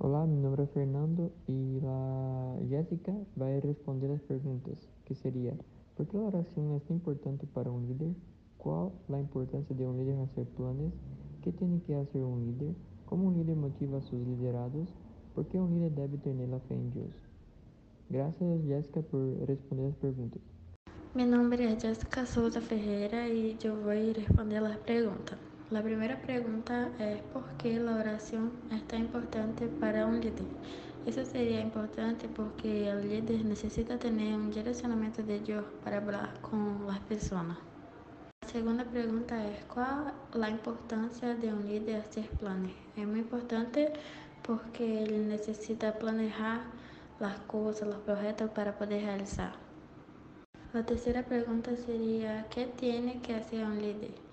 Olá, meu nome é Fernando e a Jéssica vai responder as perguntas, que seria ¿Por que a oração é tão importante para um líder? Qual a importância de um líder fazer planos? que tem que fazer um líder? Como um líder motiva seus liderados? Por que um líder deve ter a fé em Deus? Graças, Jéssica, por responder as perguntas. Mi nombre es Jessica Souza Ferreira yo voy a responder las preguntas. La primera pregunta es por qué la oración es tan importante para un líder. Eso sería importante porque el líder necesita tener un direccionamiento de Dios para hablar con las personas. La segunda pregunta es cuál la importancia de un líder hacer planes. Es muy importante porque él necesita planear las cosas, los proyectos para poder realizar. La tercera pregunta sería, ¿qué tiene que hacer un líder?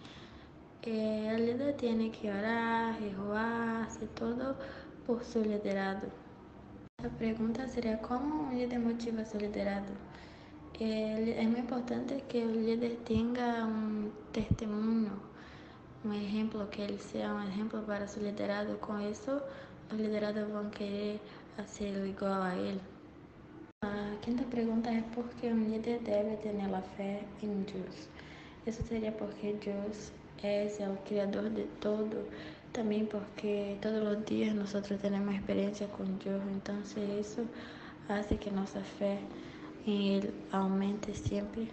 Eh, el líder tiene que orar, jejuar, hacer todo por su liderado. La pregunta sería, ¿cómo un líder motiva a su liderado? Eh, es muy importante que el líder tenga un testimonio, un ejemplo, que él sea un ejemplo para su liderado. Con eso, los liderados a querer hacerlo igual a él. A quinta pergunta é por que um líder deve ter a fé em Deus. Isso seria porque Deus é o Criador de todo, também porque todos os dias nós temos experiência com Deus, então isso faz que nossa fé em Ele aumente sempre.